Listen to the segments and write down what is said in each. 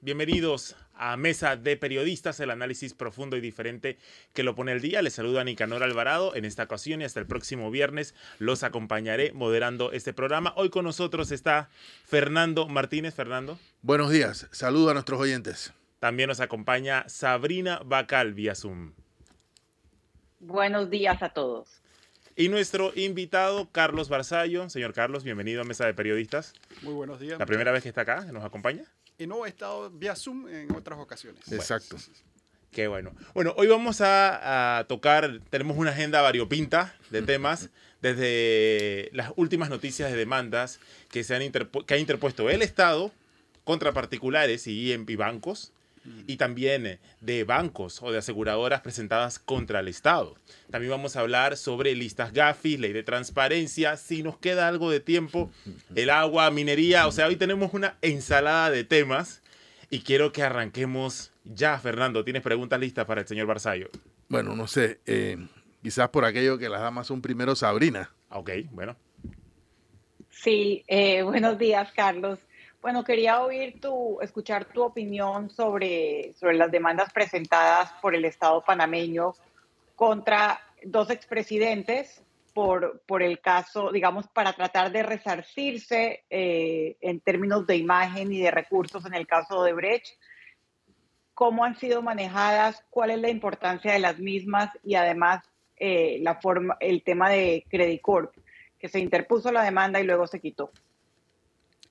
bienvenidos a Mesa de Periodistas, el análisis profundo y diferente que lo pone el día. Les saluda Nicanor Alvarado en esta ocasión y hasta el próximo viernes los acompañaré moderando este programa. Hoy con nosotros está Fernando Martínez. Fernando. Buenos días, saludo a nuestros oyentes. También nos acompaña Sabrina Bacal vía Zoom. Buenos días a todos. Y nuestro invitado, Carlos Barzallo. Señor Carlos, bienvenido a Mesa de Periodistas. Muy buenos días. La primera vez que está acá, nos acompaña. Y no he estado vía Zoom en otras ocasiones. Exacto. Qué bueno. Bueno, hoy vamos a, a, tocar, tenemos una agenda variopinta de temas, desde las últimas noticias de demandas que, se han que ha interpuesto el Estado contra particulares y, y bancos, y también de bancos o de aseguradoras presentadas contra el Estado. También vamos a hablar sobre listas GAFI, ley de transparencia, si nos queda algo de tiempo, el agua, minería, o sea, hoy tenemos una ensalada de temas y quiero que arranquemos ya, Fernando. ¿Tienes preguntas listas para el señor Barzallo? Bueno, no sé, eh, quizás por aquello que las damas son primero Sabrina. Ok, bueno. Sí, eh, buenos días, Carlos. Bueno, quería oír tu, escuchar tu opinión sobre, sobre las demandas presentadas por el Estado panameño contra dos expresidentes por, por el caso, digamos, para tratar de resarcirse eh, en términos de imagen y de recursos en el caso de Brecht. ¿Cómo han sido manejadas? ¿Cuál es la importancia de las mismas? Y además, eh, la forma, el tema de Credit Corp, que se interpuso la demanda y luego se quitó.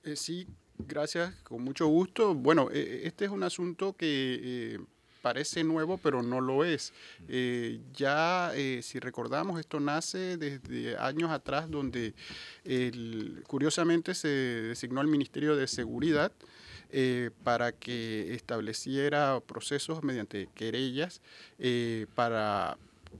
Eh, sí, Gracias, con mucho gusto. Bueno, este es un asunto que eh, parece nuevo, pero no lo es. Eh, ya, eh, si recordamos, esto nace desde años atrás, donde el, curiosamente se designó al Ministerio de Seguridad para que estableciera procesos mediante querellas para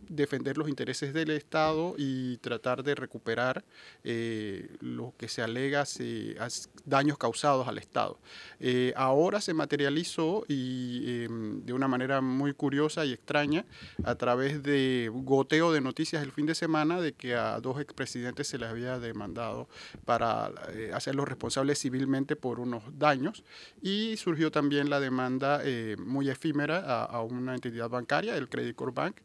defender los intereses del Estado y tratar de recuperar eh, lo que se alega se, daños causados al Estado. Eh, ahora se materializó y eh, de una manera muy curiosa y extraña a través de goteo de noticias el fin de semana de que a dos expresidentes se les había demandado para eh, hacerlos responsables civilmente por unos daños y surgió también la demanda muy efímera a, una entidad bancaria, el Credit Corp Bank,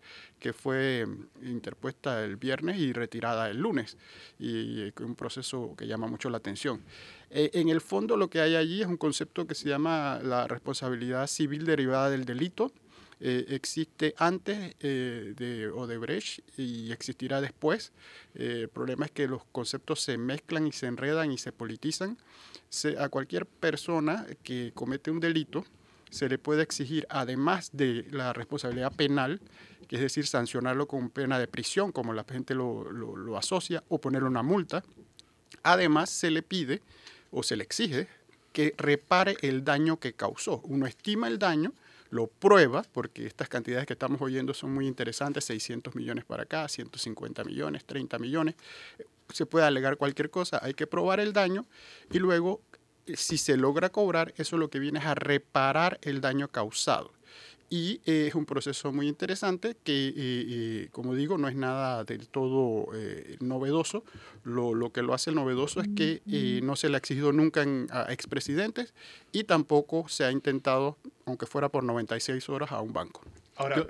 que fue interpuesta el viernes y retirada el lunes, y, y un proceso que llama mucho la atención. Eh, en el fondo lo que hay allí es un concepto que se llama la responsabilidad civil derivada del delito. Eh, existe antes eh, de Odebrecht y existirá después. el problema es que los conceptos se mezclan y se enredan y se politizan. Se, a cualquier persona que comete un delito se le puede exigir, además de la responsabilidad penal, que es decir, sancionarlo con pena de prisión, como la gente lo, lo, lo asocia, o ponerle una multa. Además, se le pide o se le exige que repare el daño que causó. Uno estima el daño, lo prueba, porque estas cantidades que estamos oyendo son muy interesantes, 600 millones para acá, 150 millones, 30 millones, se puede alegar cualquier cosa, hay que probar el daño y luego, si se logra cobrar, eso lo que viene es a reparar el daño causado y eh, es un proceso muy interesante que, eh, eh, como digo, no es nada del todo novedoso. Lo, lo, que lo hace novedoso es que no se le ha exigido nunca en, a expresidentes y tampoco se ha intentado, aunque fuera por 96 horas, a un banco. Ahora, yo,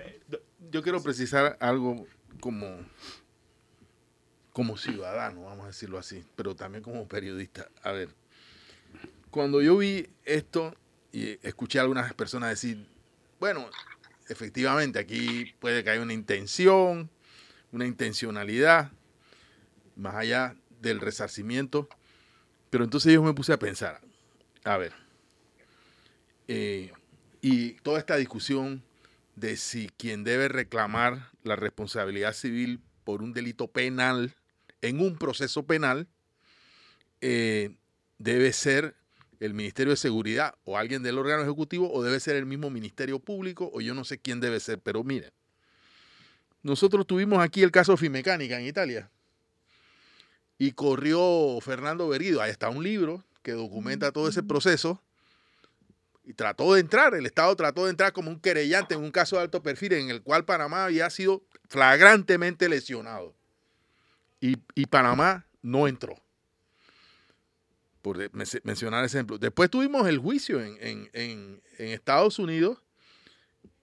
yo quiero precisar algo como, como ciudadano, vamos a decirlo así, pero también como periodista. A ver, cuando yo vi esto y escuché a algunas personas decir, bueno, efectivamente aquí puede que haya una intención, una intencionalidad, más allá del resarcimiento. Pero entonces yo me puse a pensar, a ver, eh, y toda esta discusión de si quien debe reclamar la responsabilidad civil por un delito penal en un proceso penal eh, debe ser el Ministerio de Seguridad o alguien del órgano ejecutivo o debe ser el mismo Ministerio Público o yo no sé quién debe ser, pero mire, nosotros tuvimos aquí el caso Fimecánica en Italia y corrió Fernando Berido. Ahí está un libro que documenta todo ese proceso. Y trató de entrar, el Estado trató de entrar como un querellante en un caso de alto perfil en el cual Panamá había sido flagrantemente lesionado. Y, y Panamá no entró. Por mencionar ese ejemplo. Después tuvimos el juicio en, en- en- Estados Unidos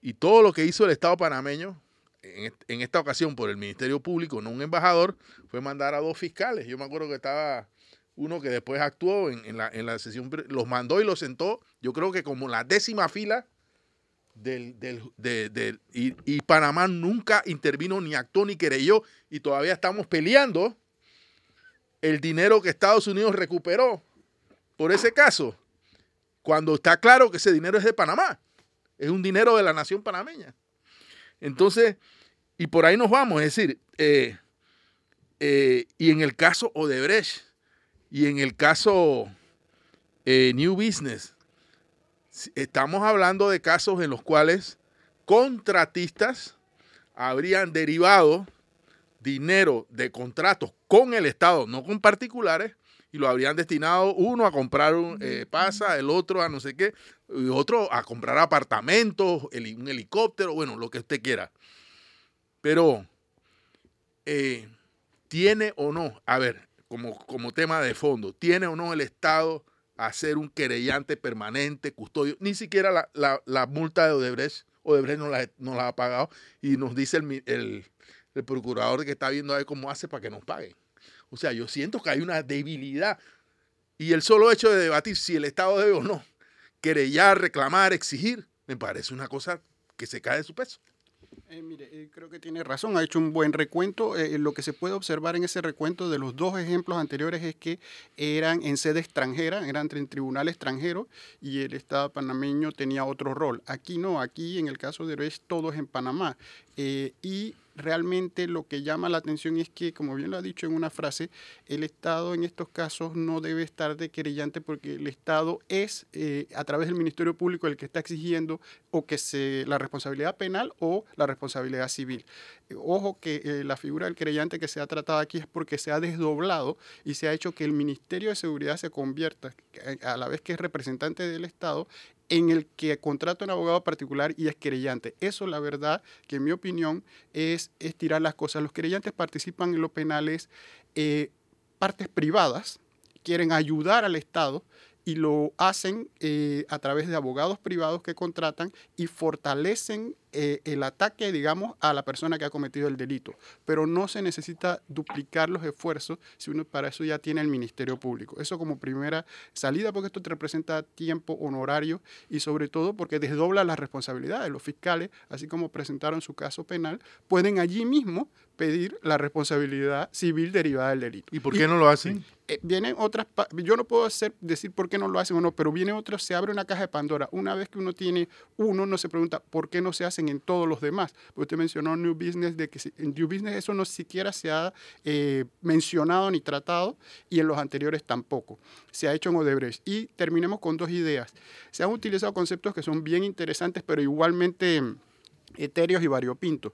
y todo lo que hizo el Estado panameño, en, est- en esta ocasión por el Ministerio Público, no un embajador, fue mandar a dos fiscales. Yo me acuerdo que estaba uno que después actuó en, la, en la sesión, los mandó y los sentó, yo creo que como la décima fila del, del- de- del- y, y Panamá nunca intervino, ni actuó, ni querelló, y todavía estamos peleando el dinero que Estados Unidos recuperó por ese caso, cuando está claro que ese dinero es de Panamá, es un dinero de la nación panameña. Entonces, y por ahí nos vamos, es decir, eh, eh, y en el caso Odebrecht y en el caso eh, New Business, si- estamos hablando de casos en los cuales contratistas habrían derivado dinero de contratos con el Estado, no con particulares, y lo habrían destinado uno a comprar un eh, pasa, el otro a no sé qué, y otro a comprar apartamentos, heli- un helicóptero, bueno, lo que usted quiera. Pero, eh, ¿tiene o no, a ver, como, como tema de fondo, ¿tiene o no el Estado a ser un querellante permanente, custodio? Ni siquiera la, la- la multa de Odebrecht, Odebrecht no la, no la ha pagado y nos dice el, el, el procurador que está viendo a ver cómo hace para que nos paguen. O sea, yo siento que hay una debilidad y el solo hecho de debatir si el Estado debe o no querellar, reclamar, exigir, me parece una cosa que se cae de su peso. Eh, mire, eh, creo que tiene razón, ha hecho un buen recuento. Eh, lo que se puede observar en ese recuento de los dos ejemplos anteriores es que eran en sede extranjera, eran en tribunal extranjero y el Estado panameño tenía otro rol. Aquí no, aquí en el caso de Brecht todo es en Panamá. Y realmente lo que llama la atención es que, como bien lo ha dicho en una frase, el Estado en estos casos no debe estar de querellante porque el Estado es, eh, a través del Ministerio Público, el que está exigiendo o que se la responsabilidad penal o la responsabilidad civil. Eh, Ojo que eh, la figura del querellante que se ha tratado aquí es porque se ha desdoblado y se ha hecho que el Ministerio de Seguridad se convierta, a la vez que es representante del Estado, en el que contrata un abogado particular y es querellante. Eso, la verdad, que en mi opinión es estirar las cosas. Los querellantes participan en los penales eh, partes privadas, quieren ayudar al Estado y lo hacen eh, a través de abogados privados que contratan y fortalecen eh, el ataque, digamos, a la persona que ha cometido el delito. Pero no se necesita duplicar los esfuerzos si uno para eso ya tiene el Ministerio Público. Eso como primera salida, porque esto te representa tiempo honorario y sobre todo porque desdobla las responsabilidades. Los fiscales, así como presentaron su caso penal, pueden allí mismo pedir la responsabilidad civil derivada del delito. ¿Y por qué no lo hacen? Eh, vienen otras, yo no puedo hacer, decir por qué no lo hacen o no, pero viene otro, se abre una caja de Pandora. Una vez que uno tiene uno, no se pregunta por qué no se hacen en todos los demás. Usted mencionó New Business, de que en New Business eso no siquiera se ha eh, mencionado ni tratado y en los anteriores tampoco. Se ha hecho en Odebrecht. Y terminemos con dos ideas. Se han utilizado conceptos que son bien interesantes, pero igualmente mm, etéreos y variopintos.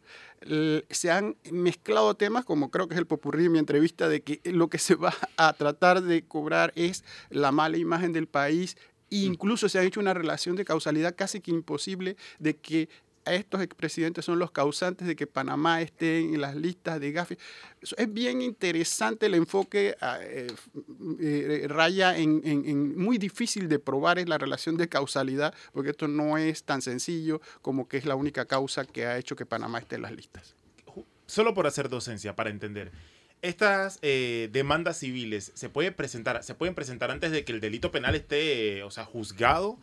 Se han mezclado temas, como creo que es el popurrí de mi entrevista, de que lo que se va a tratar de cobrar es la mala imagen del país. Incluso se ha hecho una relación de causalidad casi que imposible de que estos expresidentes son los causantes de que Panamá esté en las listas de Gafi. Es bien interesante el enfoque, ah, eh, eh, raya en, en- en muy difícil de probar es la relación de causalidad, porque esto no es tan sencillo como que es la única causa que ha hecho que Panamá esté en las listas. Solo por hacer docencia, para entender. Estas eh, demandas civiles se pueden presentar, se pueden presentar antes de que el delito penal esté, eh, o sea, juzgado.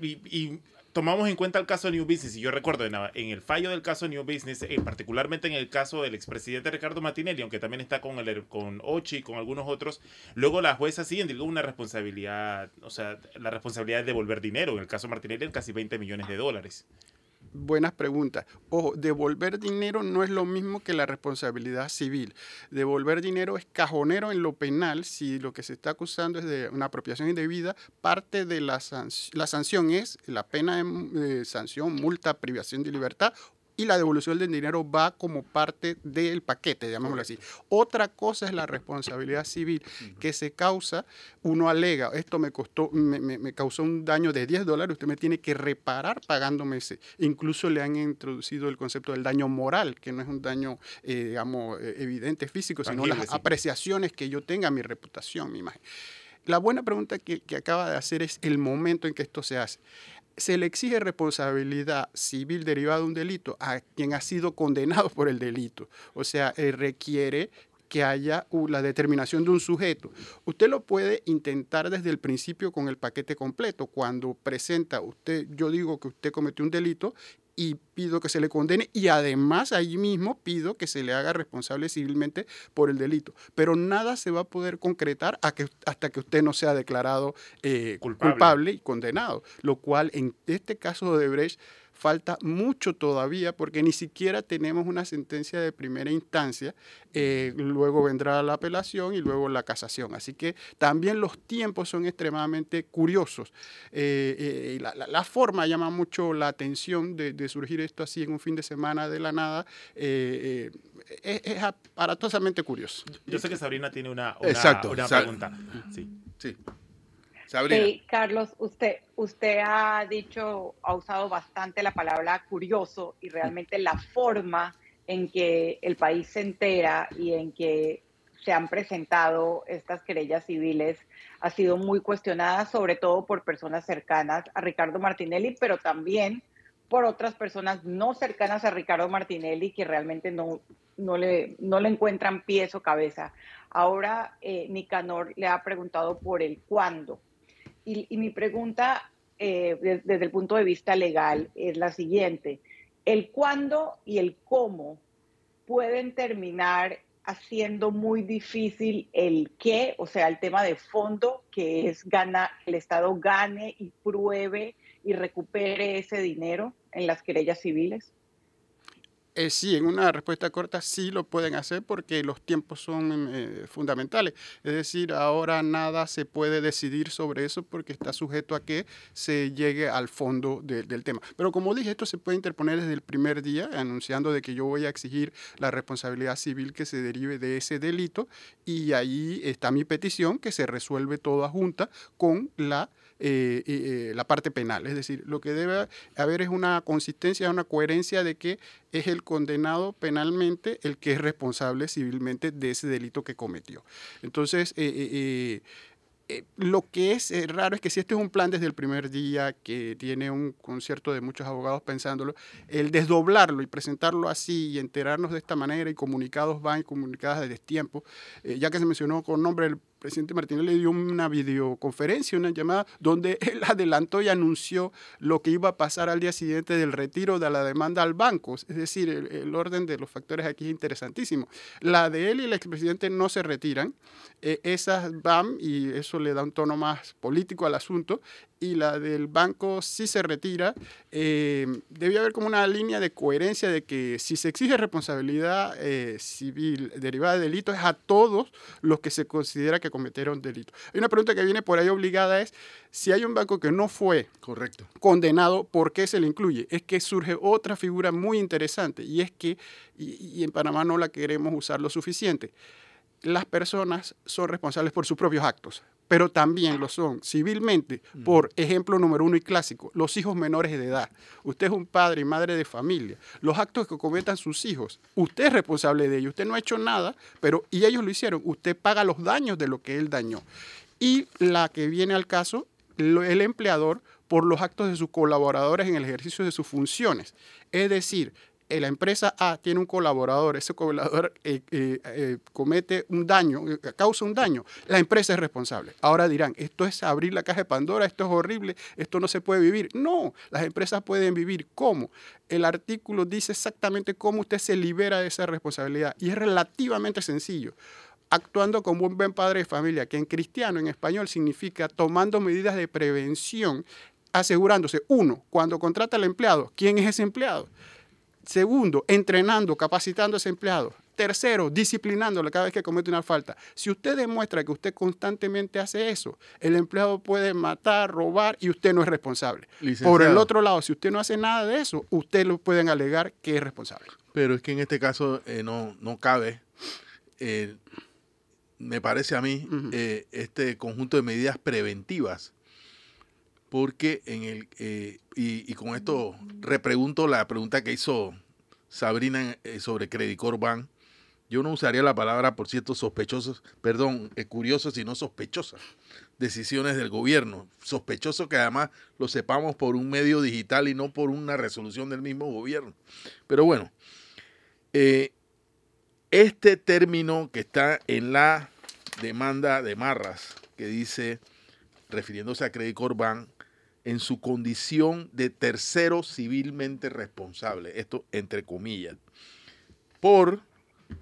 Y, y tomamos en cuenta el caso de New Business. Y yo recuerdo en, en el fallo del caso New Business, eh, particularmente en el caso del expresidente Ricardo Martinelli, aunque también está con el con Ochi y con algunos otros, luego la jueza sí indicó una responsabilidad, o sea, la responsabilidad de devolver dinero. En el caso Martinelli, casi 20 millones de dólares. Buenas preguntas. Ojo, devolver dinero no es lo mismo que la responsabilidad civil. Devolver dinero es cajonero en lo penal si lo que se está acusando es de una apropiación indebida. Parte de la, sanc- la sanción es la pena de, de sanción, multa, privación de libertad y la devolución del dinero va como parte del paquete, llamémoslo así. Otra cosa es la responsabilidad civil que se causa, uno alega, esto me costó, me, causó un daño de 10 dólares, usted me tiene que reparar pagándome ese. Incluso le han introducido el concepto del daño moral, que no es un daño, eh, digamos, eh, evidente físico, sino las apreciaciones que yo tenga, mi reputación, mi imagen. La buena pregunta que, que acaba de hacer es el momento en que esto se hace se le exige responsabilidad civil derivada de un delito a quien ha sido condenado por el delito. O sea, eh, requiere que haya la determinación de un sujeto. Usted lo puede intentar desde el principio con el paquete completo. Cuando presenta usted, yo digo que usted cometió un delito y pido que se le condene y además ahí mismo pido que se le haga responsable civilmente por el delito. Pero nada se va a poder concretar hasta que usted no sea declarado eh, culpable. y condenado, lo cual en este caso de Brecht falta mucho todavía porque ni siquiera tenemos una sentencia de primera instancia, eh, luego vendrá la apelación y luego la casación. Así que también los tiempos son extremadamente curiosos. Eh, eh, la, forma llama mucho la atención de, surgir esto así en un fin de semana de la nada. es, aparatosamente curioso. Yo sé que Sabrina tiene una, una, pregunta. Sí. sí. Sí, Carlos, usted, usted ha dicho, ha usado bastante la palabra curioso y realmente la forma en que el país se entera y en que se han presentado estas querellas civiles ha sido muy cuestionada, sobre todo por personas cercanas a Ricardo Martinelli, pero también por otras personas no cercanas a Ricardo Martinelli que realmente no, no, le, no le encuentran pies o cabeza. Ahora eh, Nicanor le ha preguntado por el cuándo. Y, mi pregunta eh, desde el punto de vista legal es la siguiente. ¿El cuándo y el cómo pueden terminar haciendo muy difícil el qué, o sea, el tema de fondo, que es gana, el Estado gane y pruebe y recupere ese dinero en las querellas civiles? Eh, sí, en una respuesta corta sí lo pueden hacer porque los tiempos son eh, fundamentales. Es decir, ahora nada se puede decidir sobre eso porque está sujeto a que se llegue al fondo del tema. Pero como dije, esto se puede interponer desde el primer día, anunciando de que yo voy a exigir la responsabilidad civil que se derive de ese delito y ahí está mi petición que se resuelve toda junta con la eh, eh, la parte penal. Es decir, lo que debe haber es una consistencia, una coherencia de que es el condenado penalmente el que es responsable civilmente de ese delito que cometió. Entonces, eh, eh, lo que es eh, raro es que si este es un plan desde el primer día, que tiene un concierto de muchos abogados pensándolo, el desdoblarlo y presentarlo así y enterarnos de esta manera y comunicados van y comunicadas desde tiempo, eh, ya que se mencionó con nombre el presidente Martínez le dio una videoconferencia, una llamada, donde él adelantó y anunció lo que iba a pasar al día siguiente del retiro de la demanda al banco. Es decir, el, orden de los factores aquí es interesantísimo. La de él y el expresidente no se retiran, esas van y eso le da un tono más político al asunto, y la del banco sí se retira. Eh, debe haber como una línea de coherencia de que si se exige responsabilidad eh, civil derivada de delito es a todos los que se considera que cometieron delito. Hay una pregunta que viene por ahí obligada es, si hay un banco que no fue Correcto. condenado, ¿por qué se le incluye? Es que surge otra figura muy interesante y es que, y en Panamá no la queremos usar lo suficiente, las personas son responsables por sus propios actos pero también lo son civilmente por ejemplo número uno y clásico, los hijos menores de edad. Usted es un padre y madre de familia. Los actos que cometan sus hijos, usted es responsable de ellos. Usted no ha hecho nada, pero y ellos lo hicieron. Usted paga los daños de lo que él dañó. Y la que viene al caso, el empleador por los actos de sus colaboradores en el ejercicio de sus funciones. Es decir, la empresa A tiene un colaborador, ese colaborador eh, eh, comete un daño, causa un daño, la empresa es responsable. Ahora dirán, esto es abrir la caja de Pandora, esto es horrible, esto no se puede vivir. No, las empresas pueden vivir. ¿Cómo? El artículo dice exactamente cómo usted se libera de esa responsabilidad y es relativamente sencillo actuando como un buen padre de familia, que en cristiano, en español, significa tomando medidas de prevención, asegurándose, uno, cuando contrata al empleado, ¿quién es ese empleado? Segundo, entrenando, capacitando a ese empleado. Tercero, disciplinándolo cada vez que comete una falta. Si usted demuestra que usted constantemente hace eso, el empleado puede matar, robar y usted no es responsable. Por el otro lado, si usted no hace nada de eso, usted lo pueden alegar que es responsable. Pero es que en este caso eh, no, no cabe, eh, me parece a mí, eh, este conjunto de medidas preventivas. Porque en el, eh, y, y con esto repregunto la pregunta que hizo Sabrina eh, sobre Credit Corp Bank. Yo no usaría la palabra, por cierto, sospechosos, perdón, eh, curiosos, sino sospechosas decisiones del gobierno. Sospechoso que además lo sepamos por un medio digital y no por una resolución del mismo gobierno. Pero bueno, eh, este término que está en la demanda de Marras, que dice, refiriéndose a Credit Corp Bank, en su condición de tercero civilmente responsable, esto entre comillas, por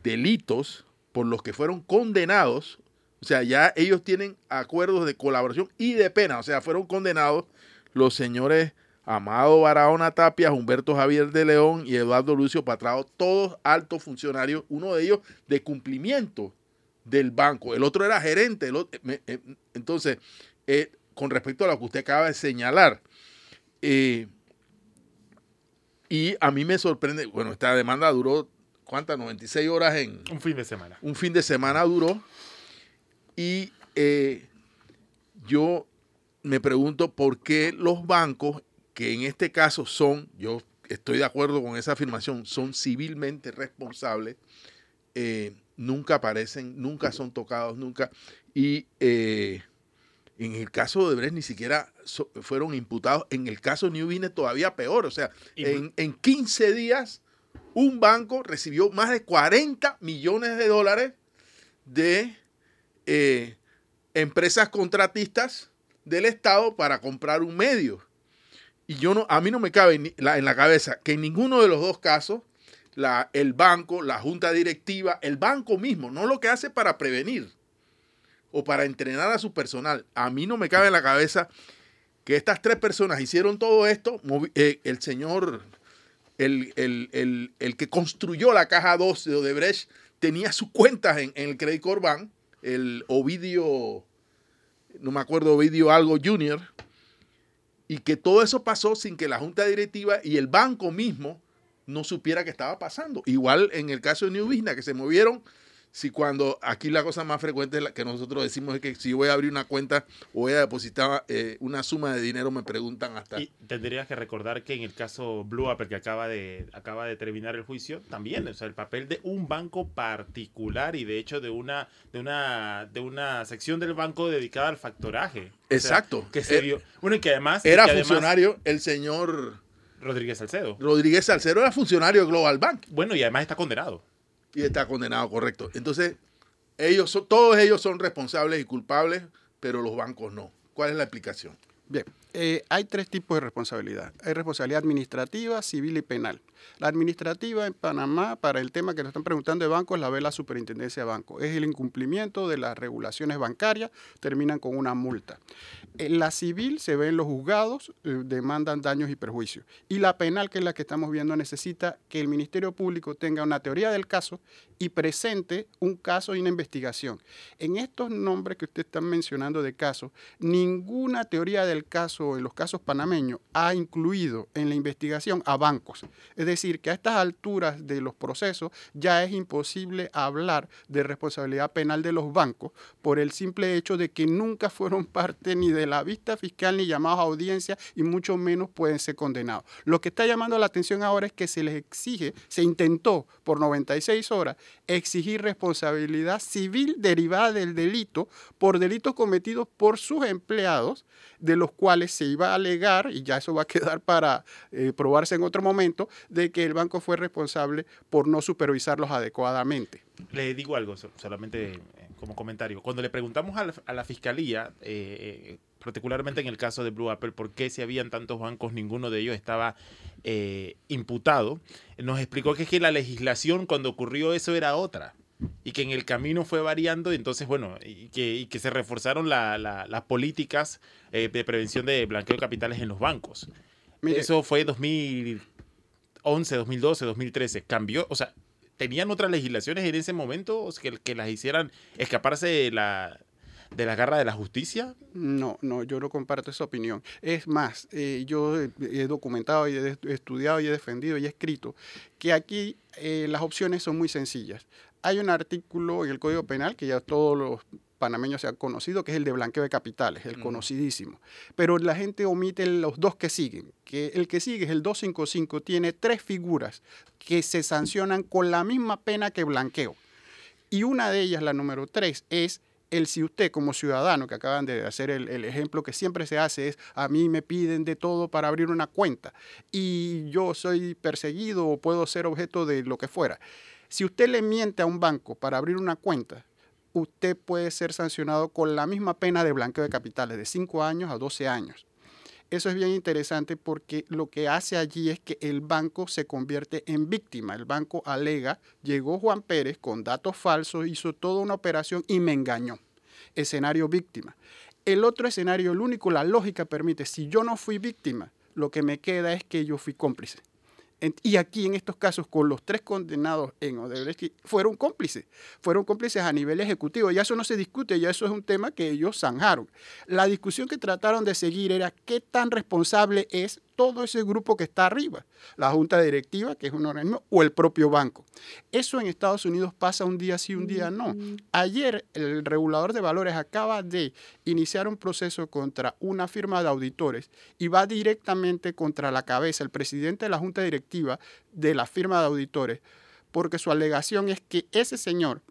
delitos por los que fueron condenados, o sea, ya ellos tienen acuerdos de colaboración y de pena, o sea, fueron condenados los señores Amado Barahona Tapia, Humberto Javier de León y Eduardo Lucio Patrao, todos altos funcionarios, uno de ellos de cumplimiento del banco, el otro era gerente, eh, entonces, eh, con respecto a lo que usted acaba de señalar, eh, y a mí me sorprende, bueno, esta demanda duró, ¿cuántas? 96 horas en, Un fin de semana. un fin de semana duró y eh, yo me pregunto por qué los bancos, que en este caso son, yo estoy de acuerdo con esa afirmación, son civilmente responsables, eh, nunca aparecen, nunca son tocados, nunca. Y eh, en el caso de Brecht ni siquiera so- fueron imputados. En el caso de New Business todavía peor. O sea, Y- en, en 15 días un banco recibió más de 40 millones de dólares de eh, empresas contratistas del Estado para comprar un medio. Y yo no, a mí no me cabe la- en la cabeza que en ninguno de los dos casos la, el banco, la junta directiva, el banco mismo, no lo que hace para prevenir o para entrenar a su personal. A mí no me cabe en la cabeza que estas tres personas hicieron todo esto. eh, el señor, el, el- el- el que construyó la caja 2 de Odebrecht, tenía sus cuentas en, el Credit Corp Bank, el Ovidio, no me acuerdo, Ovidio algo Junior, y que todo eso pasó sin que la junta directiva y el banco mismo no supiera que estaba pasando. Igual en el caso de New Business, que se movieron, si cuando aquí la cosa más frecuente es la que nosotros decimos es que si voy a abrir una cuenta o voy a depositar eh, una suma de dinero, me preguntan hasta... Y tendrías que recordar que en el caso Blue Apple, que acaba de, acaba de terminar el juicio, también, o sea, el papel de un banco particular y de hecho de una, de una, de una sección del banco dedicada al factoraje. O sea, Exacto. que se Eh, vio. Bueno, y que además. Era que además funcionario, el señor Rodríguez Salcedo. Rodríguez Salcero era funcionario de Global Bank Bueno, y además está condenado. Y está condenado, correcto. Entonces, ellos son, todos ellos son responsables y culpables, pero los bancos no. ¿Cuál es la explicación? Bien, eh, hay tres tipos de responsabilidad. Hay responsabilidad administrativa, civil y penal. La administrativa en Panamá, para el tema que nos están preguntando de bancos, la ve la superintendencia de bancos. Es el incumplimiento de las regulaciones bancarias, terminan con una multa. En la civil se ve en los juzgados, eh, demandan daños y perjuicios. Y la penal, que es la que estamos viendo, necesita que el Ministerio Público tenga una teoría del caso y presente un caso y una investigación. En estos nombres que usted está mencionando de casos, ninguna teoría del caso en los casos panameños ha incluido en la investigación a bancos. Es decir, que a estas alturas de los procesos ya es imposible hablar de responsabilidad penal de los bancos por el simple hecho de que nunca fueron parte ni de la vista fiscal ni llamados a audiencia y mucho menos pueden ser condenados. Lo que está llamando la atención ahora es que se les exige, se intentó por 96 horas exigir responsabilidad civil derivada del delito por delitos cometidos por sus empleados, de los cuales se iba a alegar, y ya eso va a quedar para eh, probarse en otro momento, de que el banco fue responsable por no supervisarlos adecuadamente. Le digo algo, so- solamente eh, como comentario. Cuando le preguntamos a la, fiscalía, eh, particularmente en el caso de Blue Apple, por qué si habían tantos bancos, ninguno de ellos estaba imputado, nos explicó que es que la legislación cuando ocurrió eso era otra. Y que en el camino fue variando, y entonces, bueno, y que, y que se reforzaron la- la- las políticas eh, de prevención de blanqueo de capitales en los bancos. Mire, Eso fue 2011, 2012, 2013. Cambió, o sea, ¿Tenían otras legislaciones en ese momento que, que las hicieran escaparse de la, de la garra de la justicia? No, no, yo no comparto esa opinión. Es más, eh, yo he, documentado y he estudiado y he defendido y he escrito que aquí eh, las opciones son muy sencillas. Hay un artículo en el Código Penal que ya todos los panameños se han conocido, que es el de blanqueo de capitales, el conocidísimo. Pero la gente omite los dos que siguen, que el que sigue es el 255, tiene tres figuras que se sancionan con la misma pena que blanqueo. Y una de ellas, la número tres, es el si usted como ciudadano, que acaban de hacer el, ejemplo que siempre se hace, es a mí me piden de todo para abrir una cuenta y yo soy perseguido o puedo ser objeto de lo que fuera. Si usted le miente a un banco para abrir una cuenta, usted puede ser sancionado con la misma pena de blanqueo de capitales, de 5 años a 12 años. Eso es bien interesante porque lo que hace allí es que el banco se convierte en víctima. El banco alega, llegó Juan Pérez con datos falsos, hizo toda una operación y me engañó. Escenario víctima. El otro escenario, el único, la lógica permite, si yo no fui víctima, lo que me queda es que yo fui cómplice y aquí en estos casos con los tres condenados en Odebrecht fueron cómplices, fueron cómplices a nivel ejecutivo, ya eso no se discute, ya eso es un tema que ellos zanjaron. La discusión que trataron de seguir era qué tan responsable es todo ese grupo que está arriba, la junta directiva, que es un organismo, o el propio banco. Eso en Estados Unidos pasa un día sí, un día no. Ayer el regulador de valores acaba de iniciar un proceso contra una firma de auditores y va directamente contra la cabeza, el presidente de la junta directiva de la firma de auditores, porque su alegación es que ese señor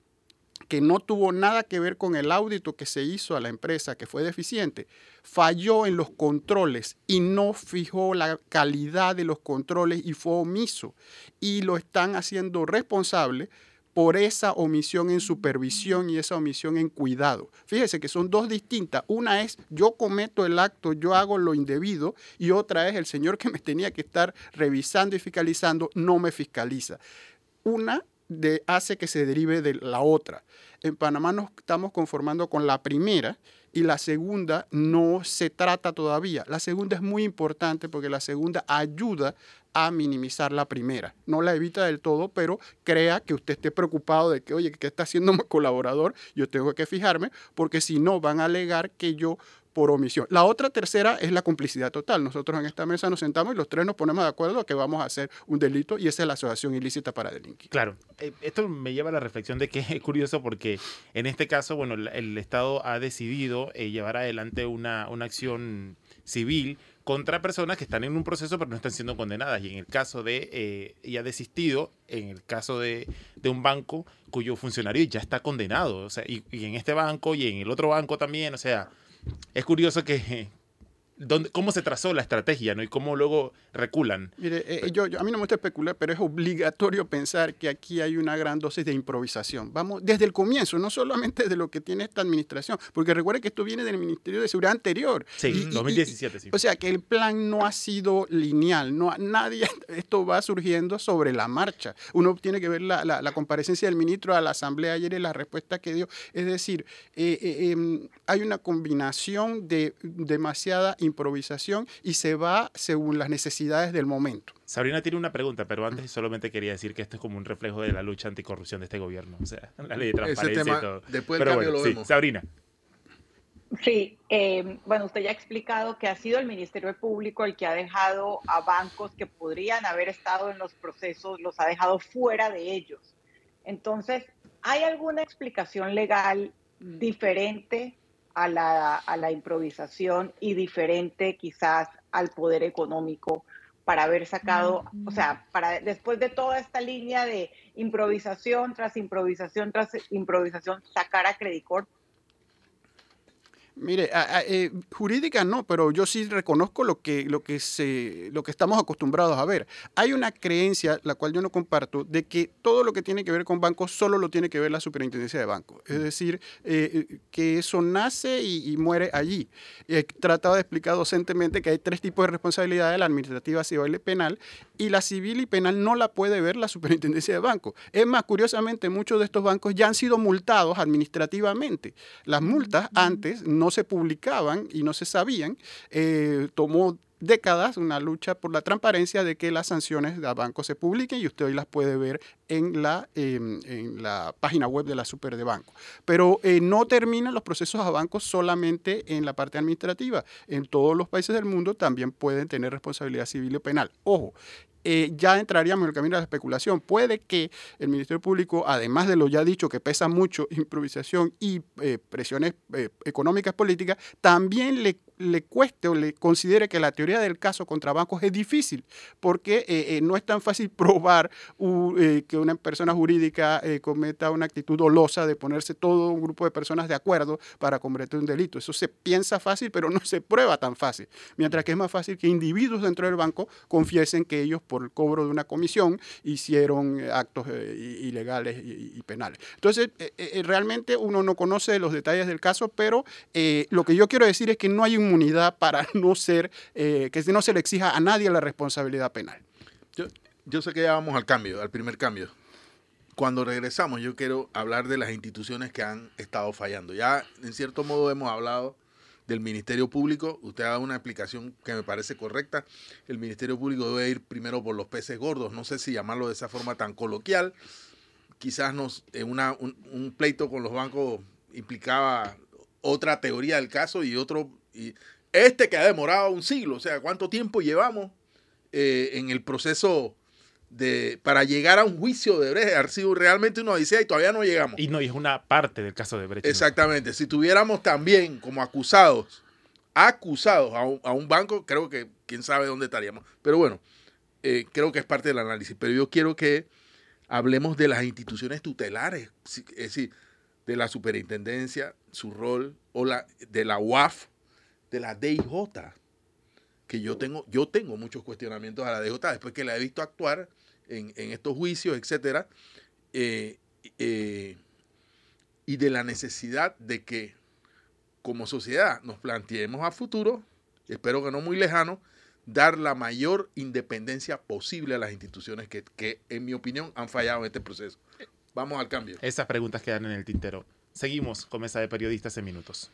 que no tuvo nada que ver con el audito que se hizo a la empresa, que fue deficiente, falló en los controles y no fijó la calidad de los controles y fue omiso. Y lo están haciendo responsable por esa omisión en supervisión y esa omisión en cuidado. Fíjese que son dos distintas. Una es yo cometo el acto, yo hago lo indebido y otra es el señor que me tenía que estar revisando y fiscalizando no me fiscaliza. Una hace que se derive de la otra. En Panamá nos estamos conformando con la primera y la segunda no se trata todavía. La segunda es muy importante porque la segunda ayuda a minimizar la primera. No la evita del todo, pero crea que usted esté preocupado de que, oye, ¿qué está haciendo mi colaborador? Yo tengo que fijarme porque si no van a alegar que yo por omisión. La otra tercera es la complicidad total. Nosotros en esta mesa nos sentamos y los tres nos ponemos de acuerdo que vamos a hacer un delito y esa es la asociación ilícita para delinquir. Claro, eh, esto me lleva a la reflexión de que es curioso porque en este caso, bueno, el Estado ha decidido eh, llevar adelante una, una acción civil contra personas que están en un proceso pero no están siendo condenadas. Y en el caso de, eh, y ha desistido, en el caso de, de, un banco cuyo funcionario ya está condenado. O sea, y, y, en este banco y en el otro banco también, o sea, es curioso que, cómo se trazó la estrategia ¿no? y cómo luego reculan. Mire, eh, yo, a mí no me gusta especular, pero es obligatorio pensar que aquí hay una gran dosis de improvisación. Vamos, desde el comienzo, no solamente de lo que tiene esta administración, porque recuerde que esto viene del Ministerio de Seguridad anterior. Sí, 2017, sí. O sea, que el plan no ha sido lineal, no, nadie, esto va surgiendo sobre la marcha. Uno tiene que ver la, la, comparecencia del ministro a la Asamblea ayer y la respuesta que dio. Es decir, eh, eh, em, hay una combinación de demasiada improvisación y se va según las necesidades del momento. Sabrina tiene una pregunta, pero antes solamente quería decir que esto es como un reflejo de la lucha anticorrupción de este gobierno, o sea, la ley de transparencia y todo. Después del cambio lo vemos. Sabrina. Sí, eh, bueno, usted ya ha explicado que ha sido el Ministerio Público el que ha dejado a bancos que podrían haber estado en los procesos, los ha dejado fuera de ellos. Entonces, ¿hay alguna explicación legal diferente a la, a la improvisación y diferente quizás al poder económico para haber sacado, o sea, para después de toda esta línea de improvisación tras improvisación tras improvisación, sacar a Credicor Mire, eh, jurídica no, pero yo sí reconozco lo que, lo, que se, lo que estamos acostumbrados a ver. Hay una creencia, la cual yo no comparto, de que todo lo que tiene que ver con bancos solo lo tiene que ver la superintendencia de bancos. Es mm. decir, eh, eh, que eso nace y, muere allí. He tratado de explicar docentemente que hay tres tipos de responsabilidades, la administrativa, civil y penal, y la civil y penal no la puede ver la superintendencia de bancos. Es más, curiosamente, muchos de estos bancos ya han sido multados administrativamente. Las multas antes no se publicaban y no se sabían. Eh, tomó décadas una lucha por la transparencia de que las sanciones a bancos se publiquen y usted hoy las puede ver en la, em, en la página web de la Super de Banco. Pero eh, no terminan los procesos a bancos solamente en la parte administrativa. En todos los países del mundo también pueden tener responsabilidad civil o penal. Ojo, eh, ya entraríamos en el camino de la especulación. Puede que el Ministerio Público, además de lo ya dicho, que pesa mucho improvisación y eh, presiones económicas políticas, también le le cueste o le considere que la teoría del caso contra bancos es difícil, porque eh, eh, no es tan fácil probar eh, que una persona jurídica cometa una actitud dolosa de ponerse todo un grupo de personas de acuerdo para cometer un delito. Eso se piensa fácil, pero no se prueba tan fácil. Mientras que es más fácil que individuos dentro del banco confiesen que ellos, por el cobro de una comisión, hicieron actos ilegales y, penales. Entonces, realmente uno no conoce los detalles del caso, pero lo que yo quiero decir es que no hay un inmunidad para no ser, eh, que no se le exija a nadie la responsabilidad penal. Yo, sé que ya vamos al cambio, al primer cambio. Cuando regresamos, yo quiero hablar de las instituciones que han estado fallando. Ya, en cierto modo, hemos hablado del Ministerio Público. Usted ha dado una explicación que me parece correcta. El Ministerio Público debe ir primero por los peces gordos. No sé si llamarlo de esa forma tan coloquial. Quizás nos, en una, un, un pleito con los bancos implicaba otra teoría del caso y otro y este que ha demorado un siglo, o sea, ¿cuánto tiempo llevamos eh, en el proceso de, para llegar a un juicio de Brecht? Ha sido realmente una odisea y todavía no llegamos. Y no, es una parte del caso de Brecht. Exactamente. Si tuviéramos también como acusados, acusados a un, banco, creo que quién sabe dónde estaríamos. Pero bueno, eh, creo que es parte del análisis. Pero yo quiero que hablemos de las instituciones tutelares, es decir, de la superintendencia, su rol, o la, de la UAF, de la DIJ, que yo tengo, yo tengo muchos cuestionamientos a la DJ después que la he visto actuar en, estos juicios, etcétera, eh, eh, y de la necesidad de que como sociedad nos planteemos a futuro, espero que no muy lejano, dar la mayor independencia posible a las instituciones que, que, en mi opinión, han fallado en este proceso. Vamos al cambio. Esas preguntas quedan en el tintero. Seguimos con Mesa de Periodistas en minutos.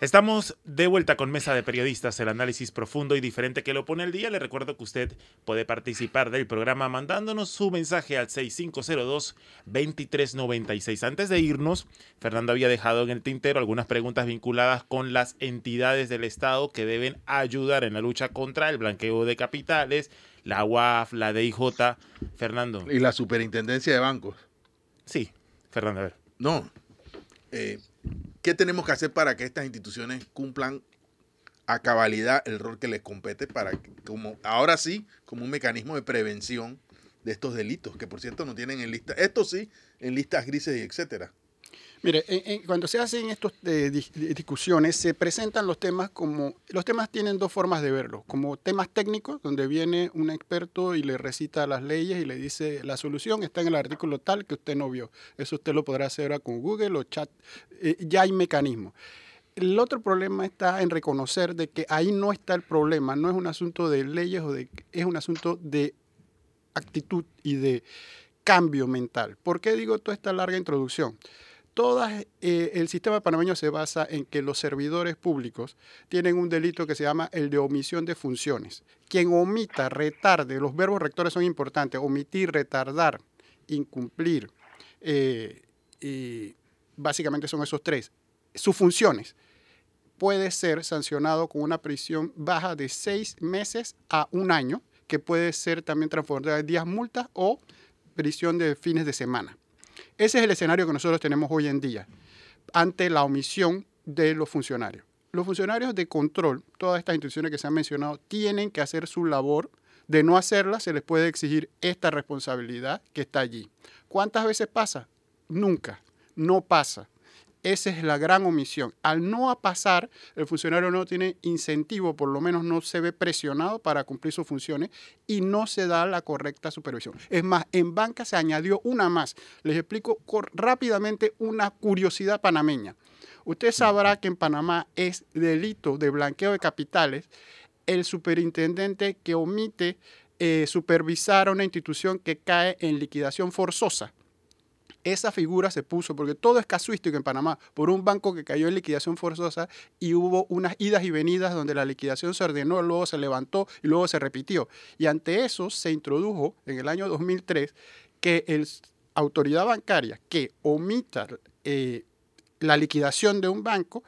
Estamos de vuelta con Mesa de Periodistas, el análisis profundo y diferente que lo pone el día. Le recuerdo que usted puede participar del programa mandándonos su mensaje al 6502-2396. Antes de irnos, Fernando había dejado en el tintero algunas preguntas vinculadas con las entidades del Estado que deben ayudar en la lucha contra el blanqueo de capitales, la UAF, la DIJ. Fernando. Y la superintendencia de bancos. Sí, Fernando, a ver. No. Eh, ¿Qué tenemos que hacer para que estas instituciones cumplan a cabalidad el rol que les compete para como ahora sí, como un mecanismo de prevención de estos delitos, que por cierto no tienen en lista, esto sí, en listas grises y etcétera? Mire, cuando se hacen estas eh, discusiones, se presentan los temas como, los temas tienen dos formas de verlos, como temas técnicos, donde viene un experto y le recita las leyes y le dice, la solución está en el artículo tal que usted no vio. Eso usted lo podrá hacer ahora con Google o chat, eh, ya hay mecanismos. El otro problema está en reconocer de que ahí no está el problema, no es un asunto de leyes o de, es un asunto de actitud y de cambio mental. ¿Por qué digo toda esta larga introducción? Todas, eh, el sistema panameño se basa en que los servidores públicos tienen un delito que se llama el de omisión de funciones. Quien omita, retarde, los verbos rectores son importantes, omitir, retardar, incumplir, eh, y básicamente son esos tres. Sus funciones puede ser sancionado con una prisión baja de seis meses a un año, que puede ser también transformada en días multas o prisión de fines de semana. Ese es el escenario que nosotros tenemos hoy en día ante la omisión de los funcionarios. Los funcionarios de control, todas estas instituciones que se han mencionado, tienen que hacer su labor. De no hacerla, se les puede exigir esta responsabilidad que está allí. ¿Cuántas veces pasa? Nunca. No pasa. Esa es la gran omisión. Al no pasar, el funcionario no tiene incentivo, por lo menos no se ve presionado para cumplir sus funciones y no se da la correcta supervisión. Es más, en banca se añadió una más. Les explico rápidamente una curiosidad panameña. Usted sabrá que en Panamá es delito de blanqueo de capitales el superintendente que omite eh, supervisar a una institución que cae en liquidación forzosa esa figura se puso, porque todo es casuístico en Panamá, por un banco que cayó en liquidación forzosa y hubo unas idas y venidas donde la liquidación se ordenó, luego se levantó y luego se repitió. Y ante eso se introdujo en el año 2003 que la autoridad bancaria que omita eh, la liquidación de un banco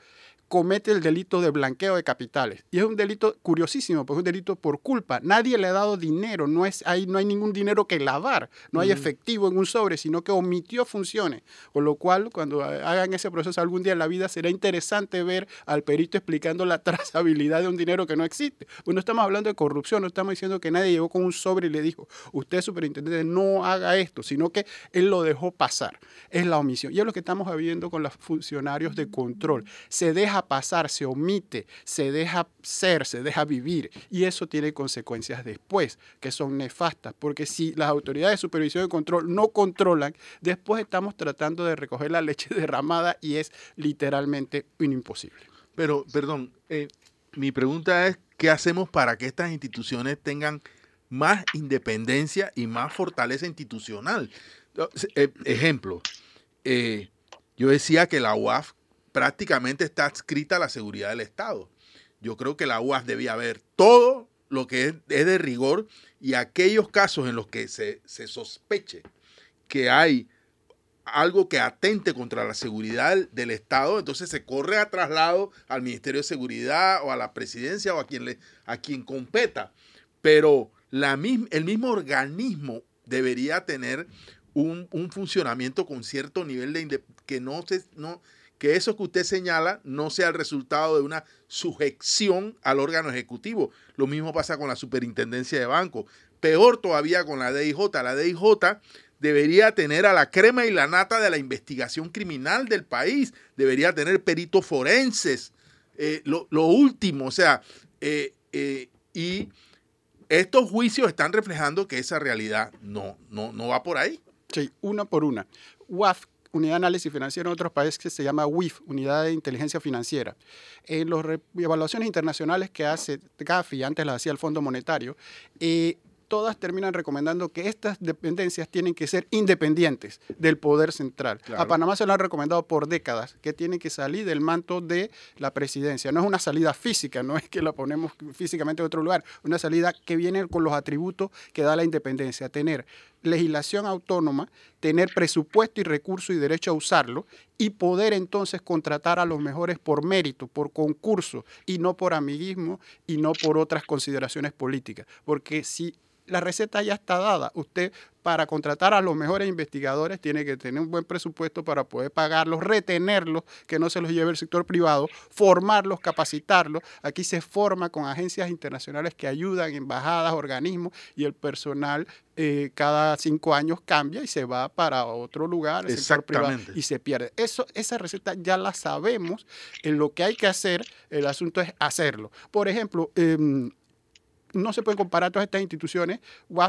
comete el delito de blanqueo de capitales. Y es un delito curiosísimo, porque es un delito por culpa. Nadie le ha dado dinero, no, es, hay, no hay ningún dinero que lavar, no hay efectivo en un sobre, sino que omitió funciones. Con lo cual, cuando hagan ese proceso algún día en la vida, será interesante ver al perito explicando la trazabilidad de un dinero que no existe. Pues no estamos hablando de corrupción, no estamos diciendo que nadie llegó con un sobre y le dijo, usted, superintendente, no haga esto, sino que él lo dejó pasar. Es la omisión. Y es lo que estamos viendo con los funcionarios de control. Se deja pasar, se omite, se deja ser, se deja vivir. Y eso tiene consecuencias después, que son nefastas, porque si las autoridades de supervisión y control no controlan, después estamos tratando de recoger la leche derramada y es literalmente imposible. Pero, perdón, eh, mi pregunta es, ¿qué hacemos para que estas instituciones tengan más independencia y más fortaleza institucional? Eh, ejemplo, eh, yo decía que la UAF prácticamente está adscrita a la seguridad del Estado. Yo creo que la UAS debía ver todo lo que es, de rigor y aquellos casos en los que se, sospeche que hay algo que atente contra la seguridad del Estado, entonces se corre a traslado al Ministerio de Seguridad o a la presidencia o a quien, le, a quien competa. Pero la, el mismo organismo debería tener un, funcionamiento con cierto nivel de que no se, no, que eso que usted señala no sea el resultado de una sujeción al órgano ejecutivo. Lo mismo pasa con la superintendencia de banco. Peor todavía con la DIJ. La DIJ debería tener a la crema y la nata de la investigación criminal del país. Debería tener peritos forenses. Eh, lo, último, o sea, eh, eh, y estos juicios están reflejando que esa realidad no, no, no va por ahí. Sí, una por una. Unidad de análisis financiero en otros países que se llama WIF, Unidad de Inteligencia Financiera. En las evaluaciones internacionales que hace GAFI, antes las hacía el Fondo Monetario, eh, todas terminan recomendando que estas dependencias tienen que ser independientes del poder central. A Panamá se lo han recomendado por décadas, que tienen que salir del manto de la presidencia. No es una salida física, no es que la ponemos físicamente en otro lugar, una salida que viene con los atributos que da la independencia, tener legislación autónoma, tener presupuesto y recurso y derecho a usarlo y poder entonces contratar a los mejores por mérito, por concurso y no por amiguismo y no por otras consideraciones políticas. Porque si la receta ya está dada. Usted para contratar a los mejores investigadores tiene que tener un buen presupuesto para poder pagarlos, retenerlos, que no se los lleve el sector privado, formarlos, capacitarlos. Aquí se forma con agencias internacionales que ayudan, embajadas, organismos, y el personal eh, cada cinco años cambia y se va para otro lugar, el sector privado, y se pierde. Eso, esa receta ya la sabemos. En lo que hay que hacer, el asunto es hacerlo. Por ejemplo, em, no se pueden comparar todas estas instituciones.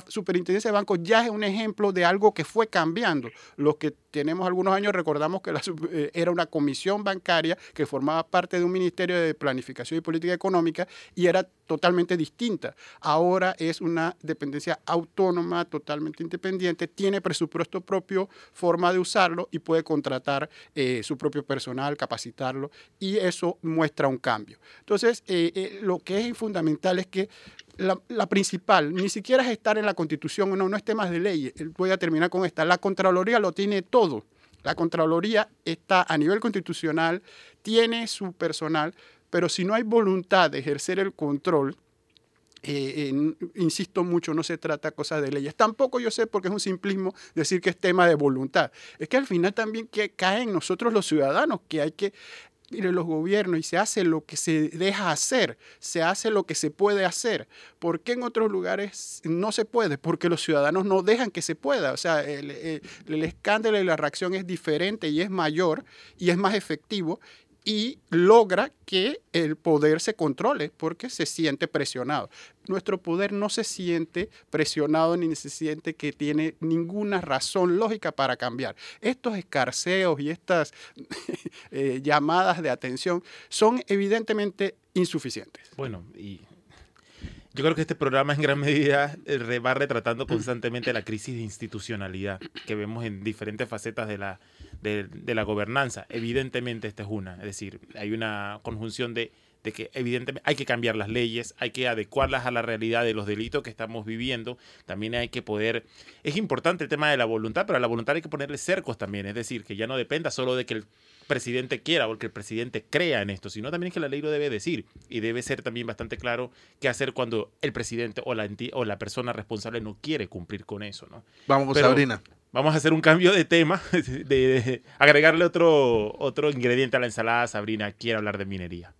Superintendencia de Bancos ya es un ejemplo de algo que fue cambiando. Los que tenemos algunos años recordamos que eh, era una comisión bancaria que formaba parte de un ministerio de planificación y política económica y era totalmente distinta. Ahora es una dependencia autónoma, totalmente independiente, tiene presupuesto propio, forma de usarlo y puede contratar eh, su propio personal, capacitarlo y eso muestra un cambio. Entonces, eh, lo que es fundamental es que la, principal, ni siquiera es estar en la Constitución, no, no es temas de ley. Voy a terminar con esta. La Contraloría lo tiene todo. La Contraloría está a nivel constitucional, tiene su personal, pero si no hay voluntad de ejercer el control, eh, insisto mucho, no se trata cosas de leyes. Tampoco yo sé, porque es un simplismo decir que es tema de voluntad. Es que al final también que caen nosotros los ciudadanos, que hay que mire, los gobiernos y se hace lo que se deja hacer, se hace lo que se puede hacer. ¿Por qué en otros lugares no se puede? Porque los ciudadanos no dejan que se pueda. O sea, el, el escándalo y la reacción es diferente y es mayor y es más efectivo y logra que el poder se controle porque se siente presionado. Nuestro poder no se siente presionado ni se siente que tiene ninguna razón lógica para cambiar. Estos escarceos y estas eh, llamadas de atención son evidentemente insuficientes. Bueno, y Yo creo que este programa en gran medida eh, va retratando constantemente la crisis de institucionalidad que vemos en diferentes facetas de la, de, la gobernanza. Evidentemente esta es una, es decir, hay una conjunción de de que evidentemente hay que cambiar las leyes, hay que adecuarlas a la realidad de los delitos que estamos viviendo, también hay que poder, es importante el tema de la voluntad, pero a la voluntad hay que ponerle cercos también, es decir, que ya no dependa solo de que el presidente quiera o que el presidente crea en esto, sino también que la ley lo debe decir y debe ser también bastante claro qué hacer cuando el presidente o la, o la persona responsable no quiere cumplir con eso. ¿no? Vamos, Sabrina. Vamos a hacer un cambio de tema, de, agregarle otro, otro ingrediente a la ensalada. Sabrina quiere hablar de minería.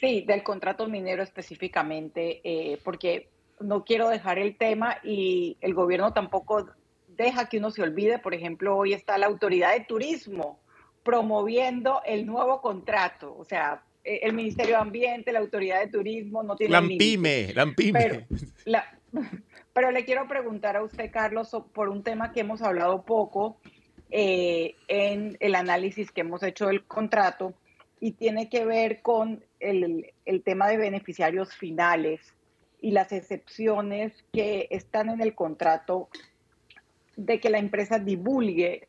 Sí, del contrato minero específicamente, eh, porque no quiero dejar el tema y el gobierno tampoco deja que uno se olvide. Por ejemplo, hoy está la autoridad de turismo promoviendo el nuevo contrato. O sea, e, el Ministerio de Ambiente, la autoridad de turismo no tiene... Lampime, Lampime. Pero, pero, le quiero preguntar a usted, Carlos, por un tema que hemos hablado poco eh, en el análisis que hemos hecho del contrato y tiene que ver con el, el, tema de beneficiarios finales y las excepciones que están en el contrato de que la empresa divulgue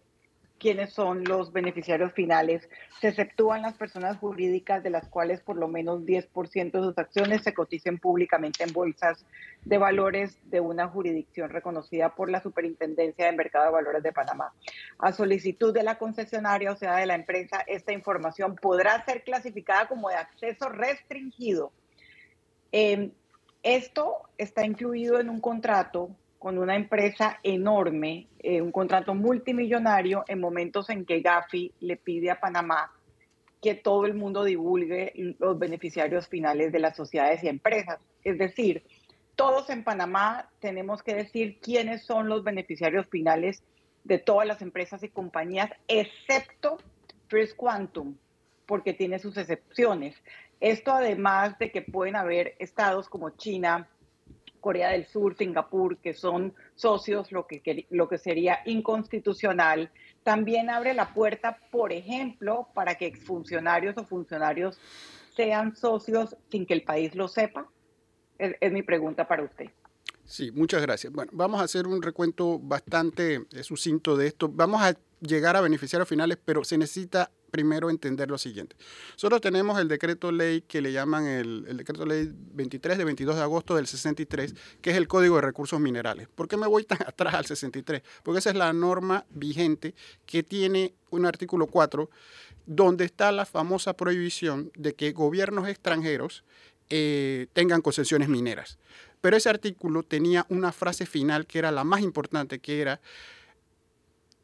quiénes son los beneficiarios finales. Se exceptúan las personas jurídicas de las cuales por lo menos 10% de sus acciones se coticen públicamente en bolsas de valores de una jurisdicción reconocida por la Superintendencia de Mercado de Valores de Panamá. A solicitud de la concesionaria, o sea, de la empresa, esta información podrá ser clasificada como de acceso restringido. Em, esto está incluido en un contrato con una empresa enorme, eh, un contrato multimillonario en momentos en que Gafi le pide a Panamá que todo el mundo divulgue los beneficiarios finales de las sociedades y empresas. Es decir, todos en Panamá tenemos que decir quiénes son los beneficiarios finales de todas las empresas y compañías, excepto First Quantum, porque tiene sus excepciones. Esto además de que pueden haber estados como China, Corea del Sur, Singapur, que son socios, lo que, lo que sería inconstitucional, también abre la puerta, por ejemplo, para que exfuncionarios o funcionarios sean socios sin que el país lo sepa? Es, mi pregunta para usted. Sí, muchas gracias. Bueno, vamos a hacer un recuento bastante eh, sucinto de esto. Vamos a llegar a beneficiarios finales, pero se necesita primero entender lo siguiente. Nosotros tenemos el decreto ley que le llaman el, decreto ley 23 de 22 de agosto del 63, que es el Código de Recursos Minerales. ¿Por qué me voy tan atrás al 63? Porque esa es la norma vigente que tiene un artículo 4 donde está la famosa prohibición de que gobiernos extranjeros eh, tengan concesiones mineras. Pero ese artículo tenía una frase final que era la más importante, que era,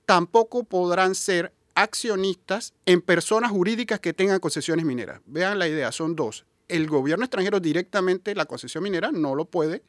tampoco podrán ser accionistas en personas jurídicas que tengan concesiones mineras. Vean la idea, son dos. El gobierno extranjero directamente la concesión minera no lo puede,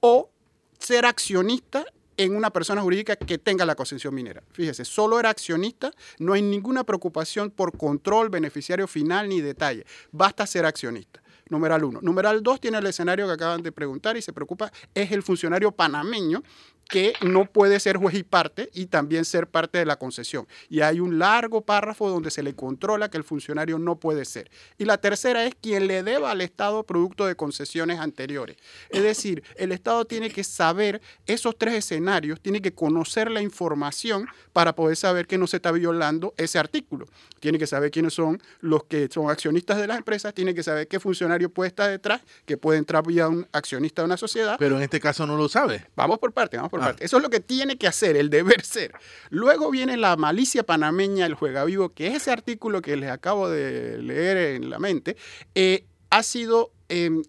o ser accionista en una persona jurídica que tenga la concesión minera. Fíjese, solo era accionista, no hay ninguna preocupación por control, beneficiario final ni detalle. Basta ser accionista. Numeral uno. Numeral dos tiene el escenario que acaban de preguntar y se preocupa, es el funcionario panameño que no puede ser juez y parte y también ser parte de la concesión. Y hay un largo párrafo donde se le controla que el funcionario no puede ser. Y la tercera es quien le deba al Estado producto de concesiones anteriores. Es decir, el Estado tiene que saber esos tres escenarios, tiene que conocer la información para poder saber que no se está violando ese artículo. Tiene que saber quiénes son los que son accionistas de las empresas, tiene que saber qué funcionario puede estar detrás, que puede entrar vía un accionista de una sociedad. Pero en este caso no lo sabe. Vamos por parte, vamos por Ah. Eso es lo que tiene que hacer, el deber ser. Luego viene la malicia panameña, el juega vivo, que es ese artículo que les acabo de leer en la mente, eh, ha sido em,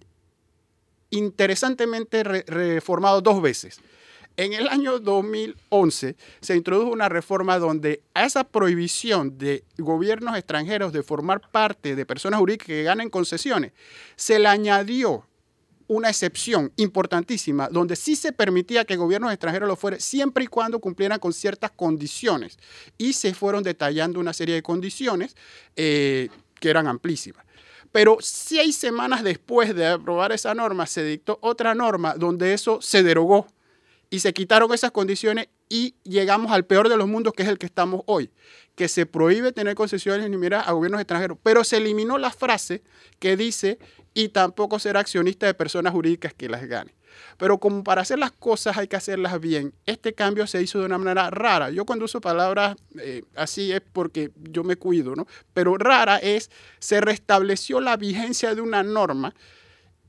interesantemente reformado dos veces. En el año 2011 se introdujo una reforma donde a esa prohibición de gobiernos extranjeros de formar parte de personas jurídicas que ganen concesiones, se le añadió una excepción importantísima donde sí se permitía que gobiernos extranjeros lo fueran siempre y cuando cumplieran con ciertas condiciones. Y se fueron detallando una serie de condiciones eh, que eran amplísimas. Pero seis semanas después de aprobar esa norma, se dictó otra norma donde eso se derogó y se quitaron esas condiciones y llegamos al peor de los mundos, que es el que estamos hoy, que se prohíbe tener concesiones mineras a gobiernos extranjeros, pero se eliminó la frase que dice y tampoco ser accionista de personas jurídicas que las gane. Pero como para hacer las cosas hay que hacerlas bien, este cambio se hizo de una manera rara. Yo cuando uso palabras eh, así es porque yo me cuido, ¿no? Pero rara es, se restableció la vigencia de una norma.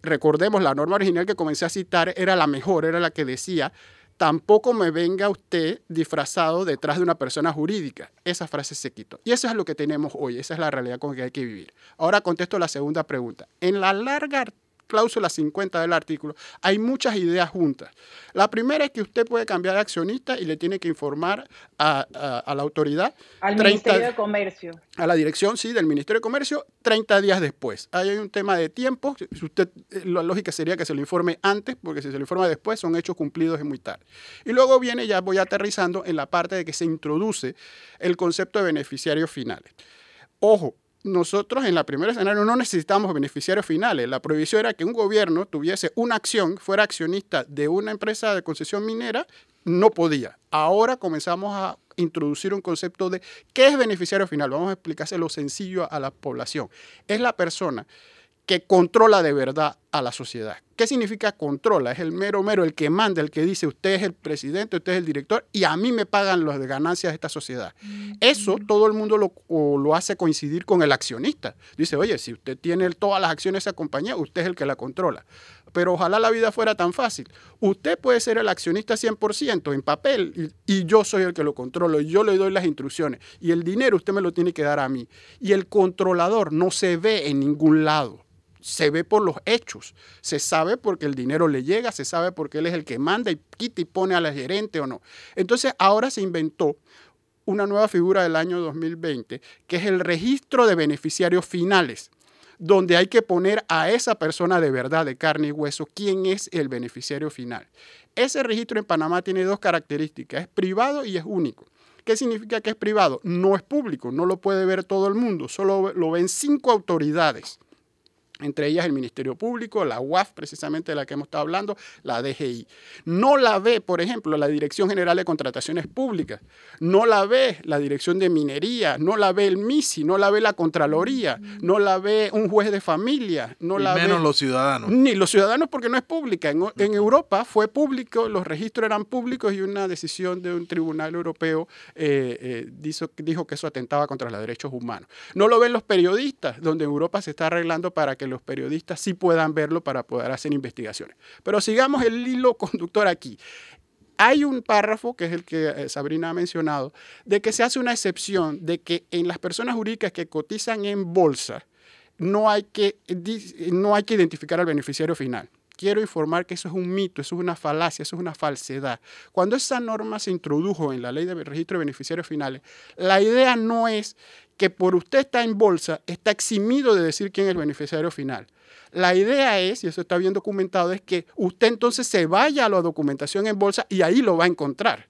Recordemos, la norma original que comencé a citar era la mejor, era la que decía, tampoco me venga usted disfrazado detrás de una persona jurídica. Esa frase se quitó. Y eso es lo que tenemos hoy, esa es la realidad con que hay que vivir. Ahora contesto la segunda pregunta. En la larga cláusula 50 del artículo, hay muchas ideas juntas. La primera es que usted puede cambiar de accionista y le tiene que informar a, la autoridad. Al Ministerio de Comercio. A la dirección, sí, del Ministerio de Comercio, 30 días después. Ahí hay un tema de tiempo. Usted, eh, la lógica sería que se lo informe antes, porque si se lo informa después son hechos cumplidos y muy tarde. Y luego viene, ya voy aterrizando en la parte de que se introduce el concepto de beneficiarios finales. Ojo, nosotros en la primera escenario no necesitamos beneficiarios finales. La prohibición era que un gobierno tuviese una acción, fuera accionista de una empresa de concesión minera, no podía. Ahora comenzamos a introducir un concepto de qué es beneficiario final. Vamos a explicárselo sencillo a la población. Es la persona que controla de verdad a la sociedad. ¿Qué significa controla? Es el mero mero, el que manda, el que dice usted es el presidente, usted es el director y a mí me pagan las ganancias de esta sociedad. Eso todo el mundo lo, lo hace coincidir con el accionista. Dice, oye, si usted tiene todas las acciones de esa compañía, usted es el que la controla. Pero ojalá la vida fuera tan fácil. Usted puede ser el accionista 100% en papel y, y, yo soy el que lo controlo y yo le doy las instrucciones. Y el dinero usted me lo tiene que dar a mí. Y el controlador no se ve en ningún lado se ve por los hechos, se sabe porque el dinero le llega, se sabe porque él es el que manda y quita y pone a la gerente o no. Entonces ahora se inventó una nueva figura del año 2020, que es el registro de beneficiarios finales, donde hay que poner a esa persona de verdad, de carne y hueso, quién es el beneficiario final. Ese registro en Panamá tiene dos características, es privado y es único. ¿Qué significa que es privado? No es público, no lo puede ver todo el mundo, solo lo ven cinco autoridades entre ellas el Ministerio Público, la UAF, precisamente de la que hemos estado hablando, la DGI. No la ve, por ejemplo, la Dirección General de Contrataciones Públicas, no la ve la Dirección de Minería, no la ve el MISI, no la ve la Contraloría, no la ve un juez de familia, no la menos los ciudadanos. Ni los ciudadanos porque no es pública. En, Europa fue público, los registros eran públicos y una decisión de un tribunal europeo eh, eh, dijo, dijo que eso atentaba contra los derechos humanos. No lo ven los periodistas, donde Europa se está arreglando para que los periodistas sí puedan verlo para poder hacer investigaciones. Pero sigamos el hilo conductor aquí. Hay un párrafo, que es el que eh, Sabrina ha mencionado, de que se hace una excepción de que en las personas jurídicas que cotizan en bolsa no hay que, no hay que identificar al beneficiario final quiero informar que eso es un mito, eso es una falacia, eso es una falsedad. Cuando esa norma se introdujo en la ley de registro de beneficiarios finales, la idea no es que por usted está en bolsa, está eximido de decir quién es el beneficiario final. La idea es, y eso está bien documentado, es que usted entonces se vaya a la documentación en bolsa y ahí lo va a encontrar.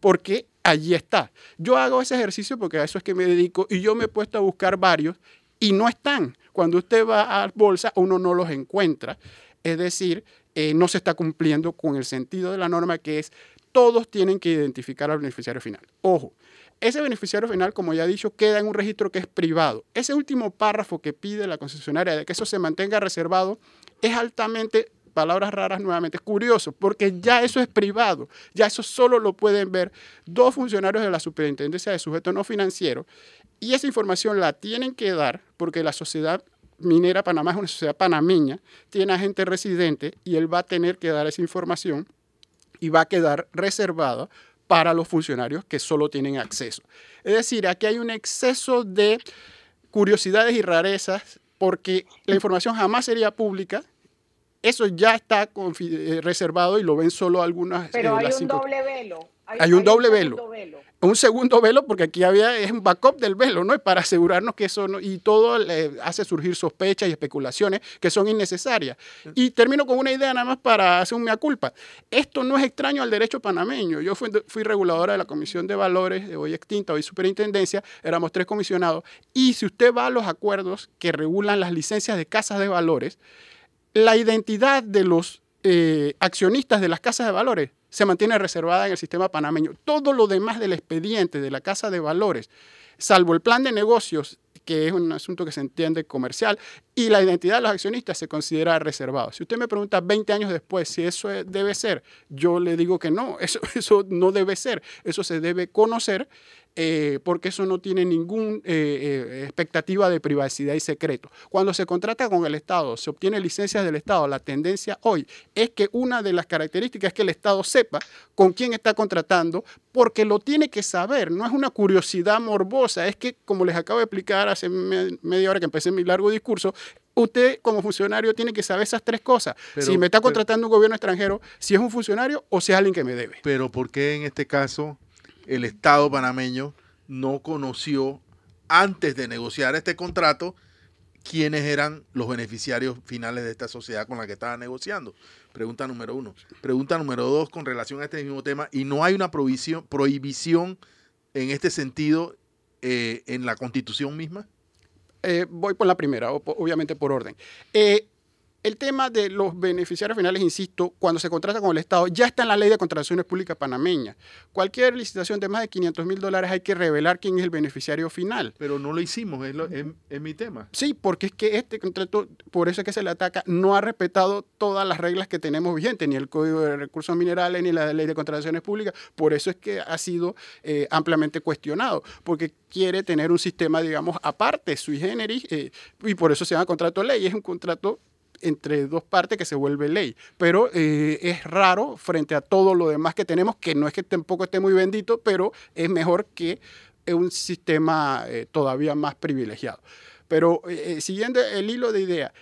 Porque allí está. Yo hago ese ejercicio porque a eso es que me dedico y yo me he puesto a buscar varios y no están. Cuando usted va a bolsa, uno no los encuentra. Es decir, eh, no se está cumpliendo con el sentido de la norma que es todos tienen que identificar al beneficiario final. Ojo, ese beneficiario final, como ya he dicho, queda en un registro que es privado. Ese último párrafo que pide la concesionaria de que eso se mantenga reservado es altamente, palabras raras nuevamente, curioso, porque ya eso es privado, ya eso solo lo pueden ver dos funcionarios de la Superintendencia de Sujetos No Financieros y esa información la tienen que dar porque la sociedad minera Panamá es una sociedad panameña, tiene agente residente y él va a tener que dar esa información y va a quedar reservada para los funcionarios que solo tienen acceso. Es decir, aquí hay un exceso de curiosidades y rarezas porque la información jamás sería pública. Eso ya está eh, reservado y lo ven solo algunas. Pero hay un doble velo. Hay, un doble velo un segundo velo, porque aquí había es un backup del velo, ¿no? Y para asegurarnos que eso no, y todo hace surgir sospechas y especulaciones que son innecesarias. Y termino con una idea nada más para hacer un mea culpa. Esto no es extraño al derecho panameño. Yo fui, fui reguladora de la Comisión de Valores, de hoy extinta, hoy superintendencia, éramos tres comisionados. Y si usted va a los acuerdos que regulan las licencias de casas de valores, la identidad de los eh, accionistas de las casas de valores se mantiene reservada en el sistema panameño. Todo lo demás del expediente de la Casa de Valores, salvo el plan de negocios que es un asunto que se entiende comercial, y la identidad de los accionistas se considera reservado. Si usted me pregunta 20 años después si eso debe ser, yo le digo que no, eso, eso no debe ser, eso se debe conocer eh, porque eso no tiene ninguna eh, eh, expectativa de privacidad y secreto. Cuando se contrata con el Estado, se obtiene licencias del Estado, la tendencia hoy es que una de las características es que el Estado sepa con quién está contratando, porque lo tiene que saber, no es una curiosidad morbosa, es que, como les acabo de explicar hace media hora que empecé mi largo discurso, usted como funcionario tiene que saber esas tres cosas. si me está contratando un gobierno extranjero, si es un funcionario o si es alguien que me debe. Pero ¿por qué en este caso el Estado panameño no conoció antes de negociar este contrato quiénes eran los beneficiarios finales de esta sociedad con la que estaba negociando. Pregunta número uno. Pregunta número dos con relación a este mismo tema. ¿Y no hay una prohibición, en este sentido eh, en la constitución misma? Eh, voy por la primera, obviamente por orden. Eh, el tema de los beneficiarios finales, insisto, cuando se contrata con el Estado, ya está en la ley de contrataciones públicas panameña. Cualquier licitación de más de 500 mil dólares hay que revelar quién es el beneficiario final. Pero no lo hicimos, es, mi tema. Sí, porque es que este contrato, por eso es que se le ataca, no ha respetado todas las reglas que tenemos vigentes, ni el Código de Recursos Minerales, ni la ley de contrataciones públicas. Por eso es que ha sido eh, ampliamente cuestionado, porque quiere tener un sistema, digamos, aparte, sui generis, eh, y por eso se llama contrato ley. Es un contrato entre dos partes que se vuelve ley. Pero eh, es raro frente a todo lo demás que tenemos, que no es que tampoco esté muy bendito, pero es mejor que un sistema eh, todavía más privilegiado. Pero eh, siguiendo el hilo de idea,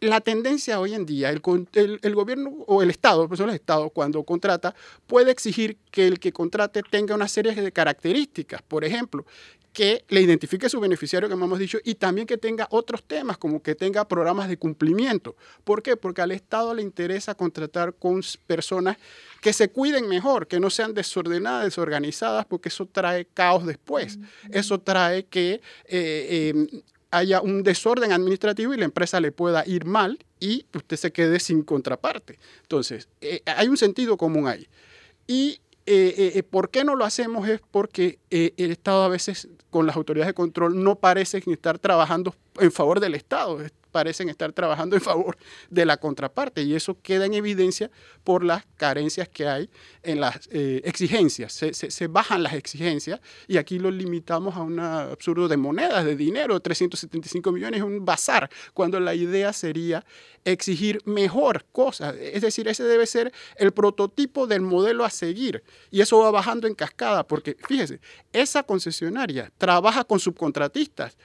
la tendencia hoy en día, el, gobierno o el Estado, pues el Estado cuando contrata, puede exigir que el que contrate tenga una serie de características. Por ejemplo, que le identifique su beneficiario, como hemos dicho, y también que tenga otros temas, como que tenga programas de cumplimiento. ¿Por qué? Porque al Estado le interesa contratar con personas que se cuiden mejor, que no sean desordenadas, desorganizadas, porque eso trae caos después. Eso trae que eh, em, haya un desorden administrativo y la empresa le pueda ir mal y usted se quede sin contraparte. Entonces, eh, hay un sentido común ahí. Y eh, eh, eh, ¿Por qué no lo hacemos? Es porque el Estado a veces con las autoridades de control no parecen estar trabajando en favor del Estado parecen estar trabajando en favor de la contraparte y eso queda en evidencia por las carencias que hay en las eh, exigencias. Se, bajan las exigencias y aquí lo limitamos a un absurdo de monedas, de dinero, 375 millones, un bazar, cuando la idea sería exigir mejor cosas. Es decir, ese debe ser el prototipo del modelo a seguir y eso va bajando en cascada porque, fíjese, esa concesionaria trabaja con subcontratistas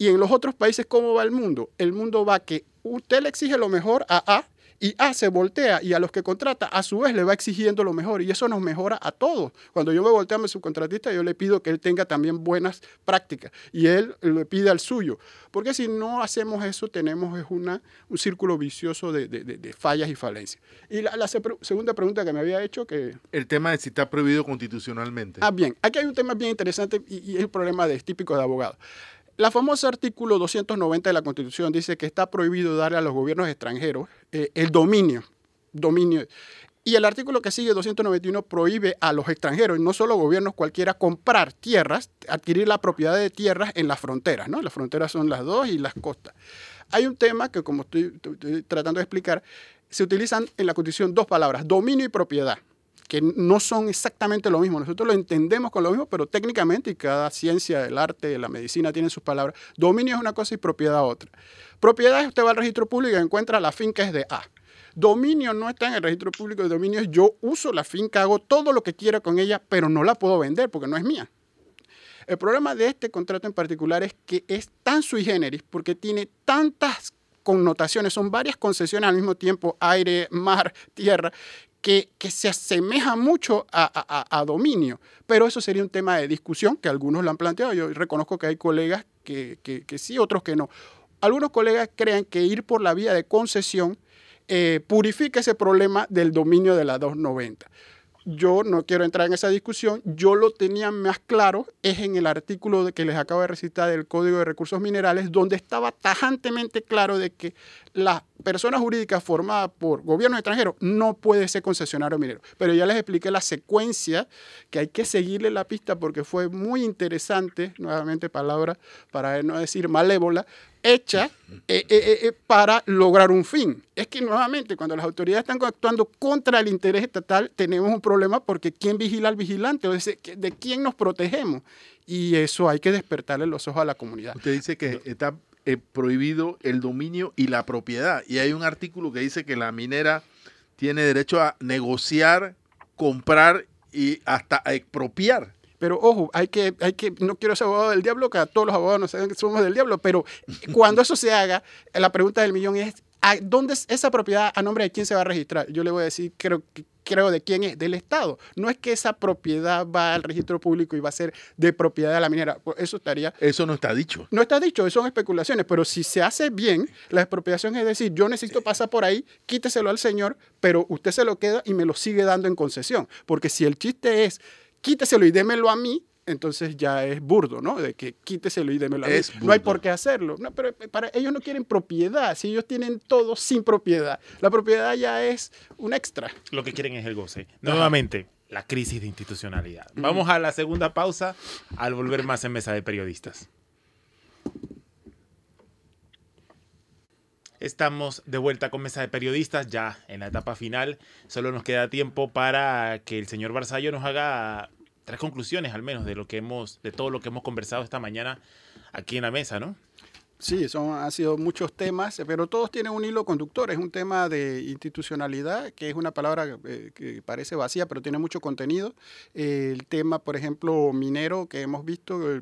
y en los otros países, ¿cómo va el mundo? El mundo va que usted le exige lo mejor a A y A se voltea y a los que contrata a su vez le va exigiendo lo mejor y eso nos mejora a todos. Cuando yo me volteo a mi subcontratista, yo le pido que él tenga también buenas prácticas y él le pide al suyo. Porque si no hacemos eso, tenemos es una, un círculo vicioso de, de, fallas y falencias. Y la, segunda pregunta que me había hecho que... El tema de si está prohibido constitucionalmente. Ah, bien. Aquí hay un tema bien interesante y, y es el problema de, típico de abogado. La famosa artículo 290 de la Constitución dice que está prohibido darle a los gobiernos extranjeros eh, el dominio, dominio. Y el artículo que sigue, 291, prohíbe a los extranjeros, y no solo gobiernos cualquiera, comprar tierras, adquirir la propiedad de tierras en las fronteras. ¿no? Las fronteras son las dos y las costas. Hay un tema que, como estoy tratando de explicar, se utilizan en la Constitución dos palabras, dominio y propiedad que no son exactamente lo mismo. Nosotros lo entendemos con lo mismo, pero técnicamente, y cada ciencia, el arte, la medicina tienen sus palabras, dominio es una cosa y propiedad otra. Propiedad usted va al registro público y encuentra la finca es de A. Dominio no está en el registro público de dominio, yo uso la finca, hago todo lo que quiera con ella, pero no la puedo vender porque no es mía. El problema de este contrato en particular es que es tan sui generis porque tiene tantas connotaciones, son varias concesiones al mismo tiempo, aire, mar, tierra, que, se asemeja mucho a, dominio, pero eso sería un tema de discusión que algunos lo han planteado. Yo reconozco que hay colegas que, sí, otros que no. Algunos colegas creen que ir por la vía de concesión eh, purifica ese problema del dominio de la 290. Yo no quiero entrar en esa discusión, yo lo tenía más claro, es en el artículo que les acabo de recitar del Código de Recursos Minerales, donde estaba tajantemente claro de que la persona jurídica formada por gobiernos extranjeros no puede ser concesionario minero. Pero ya les expliqué la secuencia que hay que seguirle la pista porque fue muy interesante, nuevamente palabra para no decir malévola, hecha eh, eh, eh, para lograr un fin. Es que nuevamente cuando las autoridades están actuando contra el interés estatal tenemos un problema porque ¿quién vigila al vigilante? O ¿De quién nos protegemos? Y eso hay que despertarle los ojos a la comunidad. Usted dice que está prohibido el dominio y la propiedad. Y hay un artículo que dice que la minera tiene derecho a negociar, comprar y hasta a expropiar. Pero ojo, hay que, hay que, no quiero ser abogado del diablo, que todos los abogados no saben que somos del diablo, pero cuando eso se haga, la pregunta del millón es, ¿dónde es esa propiedad a nombre de quién se va a registrar? Yo le voy a decir, creo que creo de quién es, del Estado. No es que esa propiedad va al registro público y va a ser de propiedad de la minera. Pues eso estaría... Eso no está dicho. No está dicho, son especulaciones, pero si se hace bien, la expropiación es decir, yo necesito pasar por ahí, quíteselo al señor, pero usted se lo queda y me lo sigue dando en concesión. Porque si el chiste es, quíteselo y démelo a mí, entonces ya es burdo, ¿no? De que quíteselo y démelo a mí. No hay por qué hacerlo. No, pero para ellos no quieren propiedad. Si ellos tienen todo sin propiedad, la propiedad ya es un extra. Lo que quieren es el goce. Nuevamente, la crisis de institucionalidad. Vamos a la segunda pausa al volver más en mesa de periodistas. Estamos de vuelta con Mesa de Periodistas, ya en la etapa final. Solo nos queda tiempo para que el señor Barzallo nos haga tres conclusiones al menos de lo que hemos, de todo lo que hemos conversado esta mañana aquí en la mesa, ¿no? Sí, son, han sido muchos temas, pero todos tienen un hilo conductor. Es un tema de institucionalidad, que es una palabra eh, que parece vacía, pero tiene mucho contenido. el tema, por ejemplo, minero, que hemos visto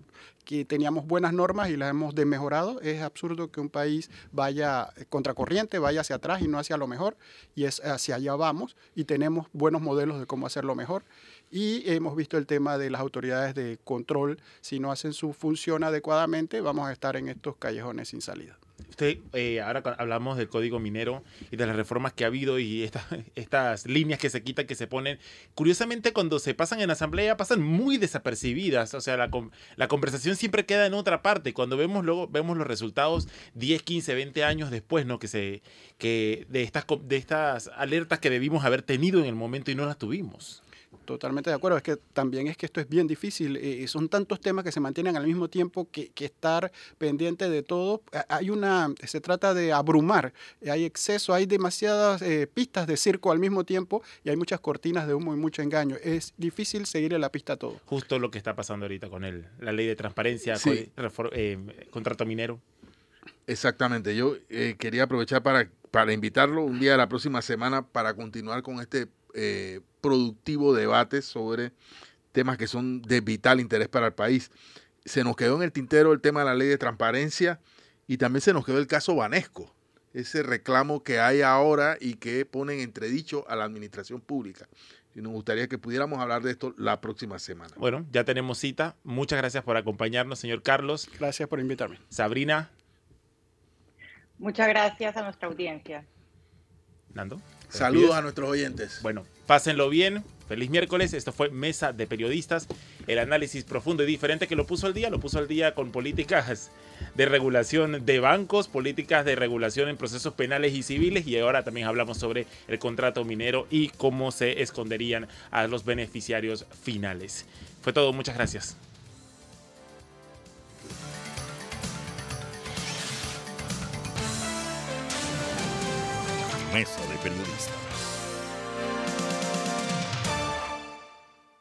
que teníamos buenas normas y las hemos desmejorado. Es absurdo que un país vaya contracorriente, vaya hacia atrás y no hacia lo mejor, y es hacia allá vamos, y tenemos buenos modelos de cómo hacerlo mejor. Y hemos visto el tema de las autoridades de control. Si no hacen su función adecuadamente, vamos a estar en estos callejones sin salida. Usted, eh, ahora hablamos del código minero y de las reformas que ha habido y estas líneas que se quitan, que se ponen. Curiosamente, cuando se pasan en asamblea, pasan muy desapercibidas. O sea, la, la conversación siempre queda en otra parte. Cuando vemos luego vemos los resultados 10, 15, 20 años después, ¿no? Que se que de estas de estas alertas que debimos haber tenido en el momento y no las tuvimos. Totalmente de acuerdo. Es que también es que esto es bien difícil. Eh, son tantos temas que se mantienen al mismo tiempo que, estar pendiente de todo. Hay una, se trata de abrumar. Hay exceso, hay demasiadas eh, pistas de circo al mismo tiempo y hay muchas cortinas de humo y mucho engaño. Es difícil seguir la pista a todo. Justo lo que está pasando ahorita con el, la ley de transparencia, con, eh, contrato minero. Exactamente. Yo quería aprovechar para, para invitarlo un día de la próxima semana para continuar con este eh, productivo debate sobre temas que son de vital interés para el país. Se nos quedó en el tintero el tema de la ley de transparencia y también se nos quedó el caso Banesco, ese reclamo que hay ahora y que pone en entredicho a la administración pública. Y nos gustaría que pudiéramos hablar de esto la próxima semana. Bueno, ya tenemos cita. Muchas gracias por acompañarnos, señor Carlos. Gracias por invitarme. Sabrina. Muchas gracias a nuestra audiencia. Nando. Saludos a nuestros oyentes. Bueno, pásenlo bien. Feliz miércoles. Esto fue Mesa de Periodistas. El análisis profundo y diferente que lo puso al día. Lo puso al día con políticas de regulación de bancos, políticas de regulación en procesos penales y civiles. Y ahora también hablamos sobre el contrato minero y cómo se esconderían a los beneficiarios finales. Fue todo. Muchas gracias. Mesa de Periodistas.